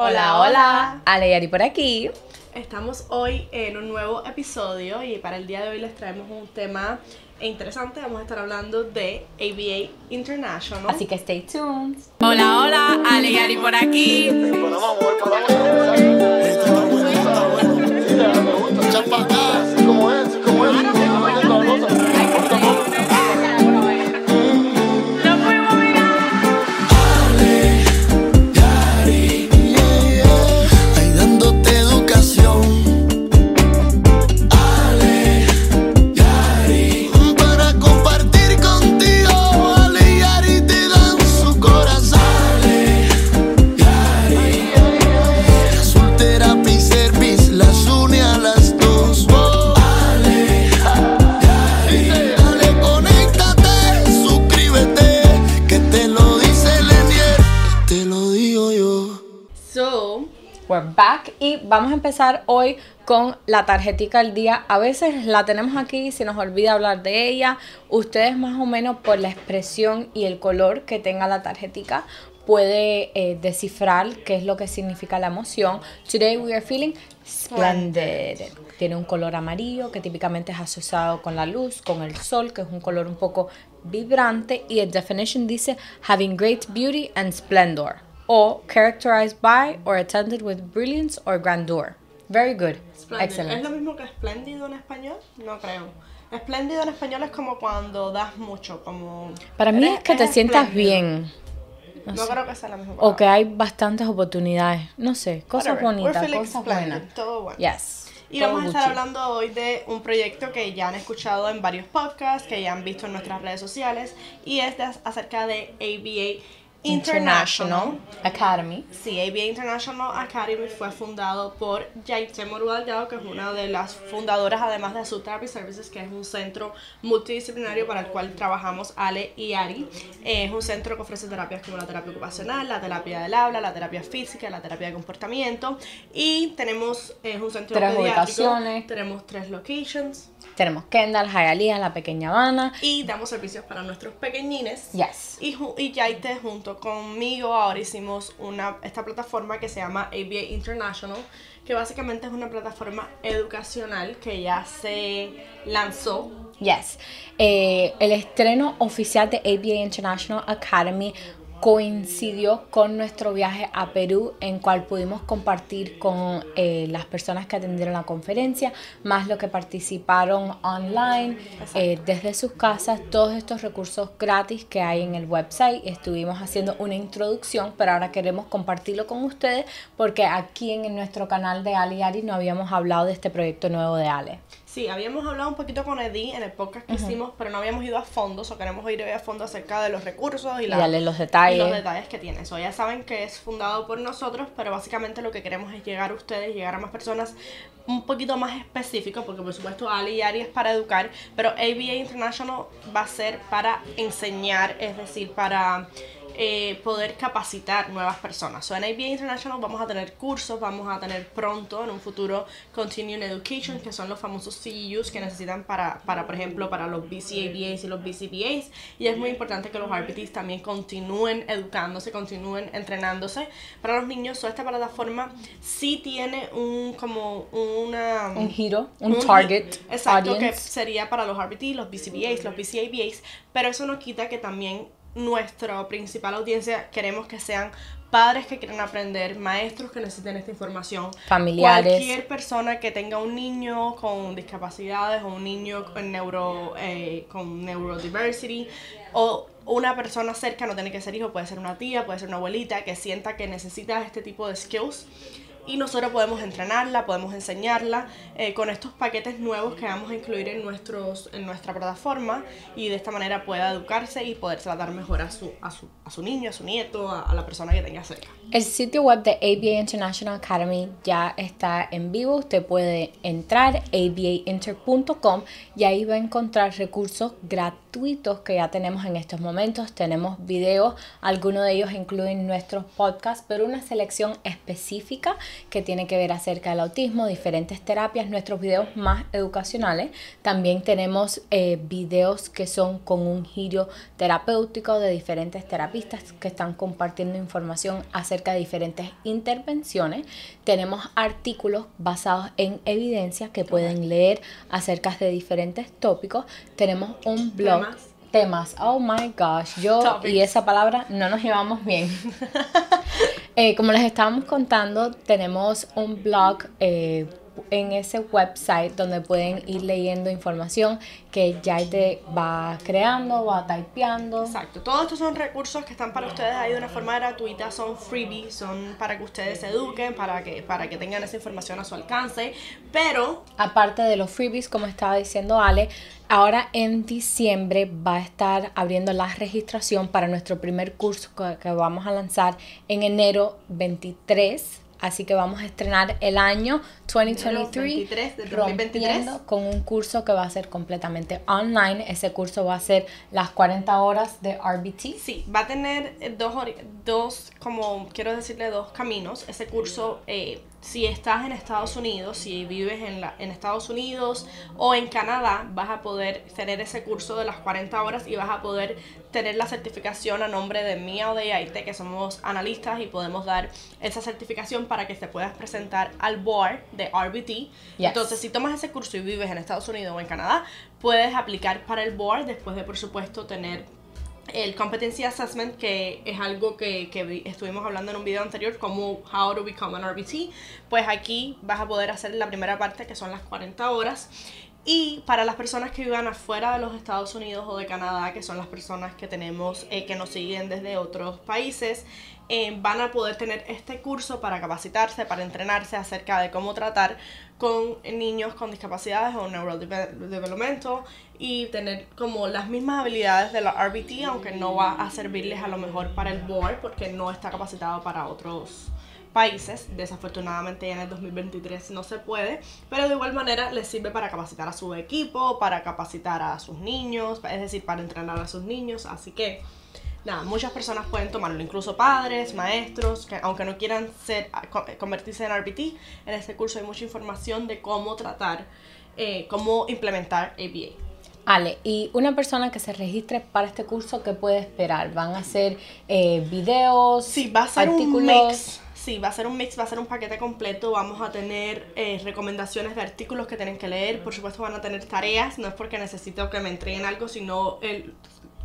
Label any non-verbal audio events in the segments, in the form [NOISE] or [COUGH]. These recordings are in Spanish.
Hola, hola. Ale y Ari por aquí. Estamos hoy en un nuevo episodio y para el día de hoy les traemos un tema interesante. Vamos a estar hablando de ABA International. Así que stay tuned. Hola, hola, Ale y Ari por aquí. We're back y vamos a empezar hoy con la tarjetica del día. A veces la tenemos aquí se nos olvida hablar de ella. Ustedes más o menos por la expresión y el color que tenga la tarjetica puede eh, descifrar qué es lo que significa la emoción. Today we are feeling splendid. Tiene un color amarillo que típicamente es asociado con la luz, con el sol, que es un color un poco vibrante. Y el definition dice having great beauty and splendor. O characterized by or attended with brilliance or grandeur. Very good. splendid. ¿Es Excellent. lo mismo que espléndido en español? No creo. Espléndido en español es como cuando das mucho, como... Para mí es que te sientas bien. No, creo que sea la misma O que palabra. hay bastantes oportunidades. No sé, cosas Whatever. We're bonitas, feeling cosas buenas. Todo bueno. Yes. Y vamos a estar Gucci. hablando hoy de un proyecto que ya han escuchado en varios podcasts, que ya han visto en nuestras redes sociales, y es de- acerca de ABA International. Academy. Sí, ABA International Academy fue fundado por Yaite Moru Delgado, que es una de las fundadoras, además de Azul Therapy Services, que es un centro multidisciplinario para el cual trabajamos Ale y Ari. Eh, es un centro que ofrece terapias como la terapia ocupacional, la terapia del habla, la terapia física, la terapia de comportamiento. Y tenemos, es un centro Tres ubicaciones. tenemos tres locations Tenemos Kendall, Hialeah, la pequeña Habana. y damos servicios para nuestros pequeñines. Yes. Y, y Yaite junto conmigo ahora hicimos una, esta plataforma que se llama ABA International, que básicamente es una plataforma educacional que ya se lanzó. Yes. Eh, el estreno oficial de ABA International Academy coincidió con nuestro viaje a Perú en cual pudimos compartir con eh, las personas que atendieron la conferencia, más lo que participaron online eh, desde sus casas, todos estos recursos gratis que hay en el website. Estuvimos haciendo una introducción, pero ahora queremos compartirlo con ustedes porque aquí en nuestro canal de Ali Ari no habíamos hablado de este proyecto nuevo de Ale. Sí, habíamos hablado un poquito con Eddie en el podcast que hicimos, pero no habíamos ido a fondo, o queremos ir hoy a fondo acerca de los recursos y, la- darle los detalles. y los detalles que tiene. So, ya saben que es fundado por nosotros, pero básicamente lo que queremos es llegar a ustedes, llegar a más personas un poquito más específico, porque por supuesto Ali y Ari es para educar, pero ABA International va a ser para enseñar, es decir, para eh, poder capacitar nuevas personas. So, en ABA International vamos a tener cursos, vamos a tener pronto en un futuro Continuing Education, que son los famosos CEUs que necesitan para, para por ejemplo, para los BCABAs y los BCBAs. Y es muy importante que los RPTs también continúen educándose, continúen entrenándose. Para los niños, so, esta plataforma sí tiene un como una un giro, un, un target exacto, que audience. sería para los RBT, los BCBAs, los BCABAs, pero eso no quita que también nuestra principal audiencia queremos que sean padres que quieran aprender, maestros que necesiten esta información, Familiares. cualquier persona que tenga un niño con discapacidades o un niño con neuro eh, con neurodiversity o una persona cerca, no tiene que ser hijo, puede ser una tía, puede ser una abuelita que sienta que necesita este tipo de skills y nosotros podemos entrenarla, podemos enseñarla eh, con estos paquetes nuevos que vamos a incluir en, nuestros, en nuestra plataforma y de esta manera pueda educarse y poder dar mejor a su, a su, a su niño, a su nieto, a, a la persona que tenga cerca. El sitio web de ABA International Academy ya está en vivo. Usted puede entrar abainter.com y ahí va a encontrar recursos gratuitos gratuitos que ya tenemos en estos momentos. Tenemos videos, algunos de ellos incluyen nuestros podcasts, pero una selección específica que tiene que ver acerca del autismo, diferentes terapias, nuestros videos más educacionales. También tenemos eh, videos que son con un giro terapéutico de diferentes terapistas que están compartiendo información acerca de diferentes intervenciones. Tenemos artículos basados en evidencia que pueden leer acerca de diferentes tópicos. Tenemos un blog. Temas. Temas. Oh my gosh. Yo Topics. y esa palabra no nos llevamos bien. [LAUGHS] Eh, como les estábamos contando, tenemos un blog eh, en ese website donde pueden ir leyendo información que Yaite va creando, va typeando. Exacto, todos estos son recursos que están para ustedes ahí de una forma gratuita, son freebies, son para que ustedes se eduquen, para que, para que tengan esa información a su alcance, pero Aparte de los freebies, como estaba diciendo Ale, ahora en diciembre va a estar abriendo la registración para nuestro primer curso que vamos a lanzar en enero 23. Así que vamos a estrenar el año 2023, 23 de 2023. rompiendo con un curso que va a ser completamente online. Ese curso va a ser las 40 horas de RBT. Sí, va a tener dos, dos, como quiero decirle, dos caminos. Ese curso, eh, si estás en Estados Unidos, si vives en, la, en Estados Unidos o en Canadá, vas a poder tener ese curso de las 40 horas y vas a poder tener la certificación a nombre de Mía o de Yaite, que somos analistas y podemos dar esa certificación para que te puedas presentar al board de RBT. Yes. Entonces, si tomas ese curso y vives en Estados Unidos o en Canadá, puedes aplicar para el board después de, por supuesto, tener el Competency Assessment, que es algo que, que vi- estuvimos hablando en un video anterior, como How to Become an RBT, pues aquí vas a poder hacer la primera parte, que son las 40 horas. Y para las personas que vivan afuera de los Estados Unidos o de Canadá, que son las personas que tenemos, eh, que nos siguen desde otros países, eh, van a poder tener este curso para capacitarse, para entrenarse acerca de cómo tratar con niños con discapacidades o neurodevelopmental y tener como las mismas habilidades de la RBT, aunque no va a servirles a lo mejor para el board porque no está capacitado para otros países. Desafortunadamente en el 2023 no se puede, pero de igual manera les sirve para capacitar a su equipo, para capacitar a sus niños, es decir, para entrenar a sus niños, así que nada, muchas personas pueden tomarlo, incluso padres, maestros, que aunque no quieran ser co- convertirse en RBT, en este curso hay mucha información de cómo tratar, eh, cómo implementar ABA. Ale, y una persona que se registre para este curso, ¿qué puede esperar? ¿Van a hacer eh, videos? Sí, va a ser un mix. Sí, va a ser un mix, va a ser un paquete completo. Vamos a tener eh, recomendaciones de artículos que tienen que leer. Por supuesto, van a tener tareas. No es porque necesito que me entreguen algo, sino el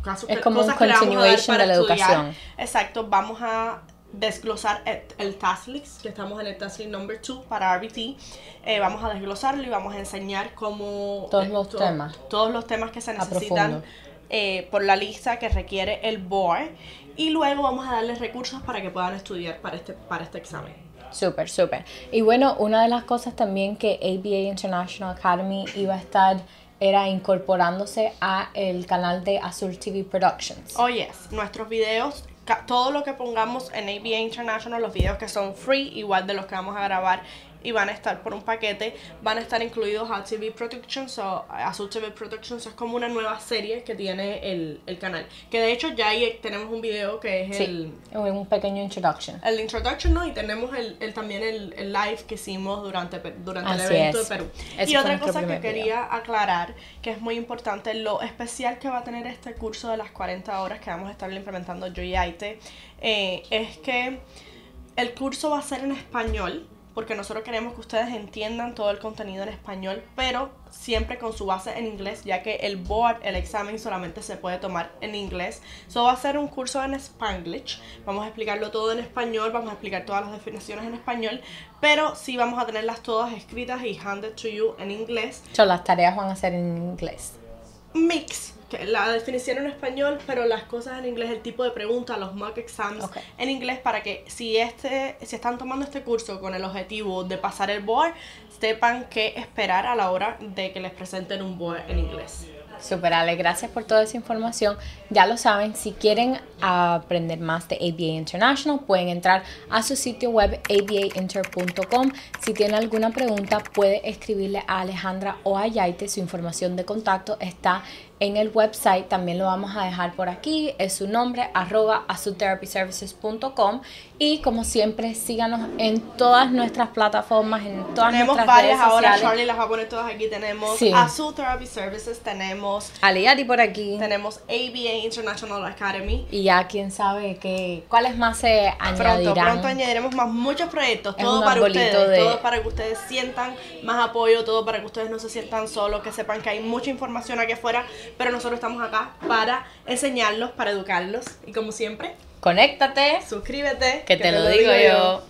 caso Es que- como un cosas que le vamos a dar continuation para de la estudiar. educación. Exacto, vamos a desglosar el, el task list, que estamos en el task list number 2 para RBT. Eh, vamos a desglosarlo y vamos a enseñar cómo... Todos eh, los to- temas. Todos los temas que se necesitan eh, por la lista que requiere el board. Y luego vamos a darles recursos para que puedan estudiar para este, para este examen. Súper, súper. Y bueno, una de las cosas también que ABA International Academy iba a estar era incorporándose a el canal de Azul TV Productions. Oh yes, nuestros videos, todo lo que pongamos en ABA International, los videos que son free, igual de los que vamos a grabar y van a estar por un paquete, van a estar incluidos a TV Productions o Azul TV Productions es como una nueva serie que tiene el, el canal. Que de hecho ya ahí tenemos un video que es el, un pequeño introduction. el introduction, ¿no? Y tenemos el, el- también el, el live que hicimos durante, durante el evento es. de Perú. Y otra cosa que video. quería aclarar, que es muy importante, lo especial que va a tener este curso de las 40 horas que vamos a estar implementando yo y Aite, eh, es que el curso va a ser en español, porque nosotros queremos que ustedes entiendan todo el contenido en español, pero siempre con su base en inglés, ya que el board, el examen solamente se puede tomar en inglés. So va a ser un curso en Spanglish. Vamos a explicarlo todo en español, vamos a explicar todas las definiciones en español, pero sí vamos a tenerlas todas escritas y handed to you en inglés. So, las tareas van a ser en inglés. Mix, la definición en español, pero las cosas en inglés, el tipo de preguntas, los mock exams en inglés para que si este si están tomando este curso con el objetivo de pasar el board, sepan qué esperar a la hora de que les presenten un board en inglés. Super Ale, gracias por toda esa información. Ya lo saben, si quieren aprender más de ABA International, pueden entrar a su sitio web abainter.com. Si tienen alguna pregunta, puede escribirle a Alejandra o a Yaite. Su información de contacto está en el website. También lo vamos a dejar por aquí. Es su nombre, arroba azutherapyservices.com. Y como siempre, síganos en todas nuestras plataformas, en todas Tenemos nuestras varias redes ahora, sociales. Charlie las va a poner todas aquí. Tenemos Sí. Azul Therapy Services, tenemos, Aliari por aquí. tenemos ABA International Academy. Y ya quién sabe qué, cuáles más se Pronto, añadirán. pronto añadiremos más muchos proyectos, Es todo para ustedes, de- todo para que ustedes sientan más apoyo, todo para que ustedes no se sientan solos, que sepan que hay mucha información aquí afuera, pero nosotros estamos acá para enseñarlos, para educarlos. Y como siempre, Conéctate, suscríbete, que te, lo digo yo.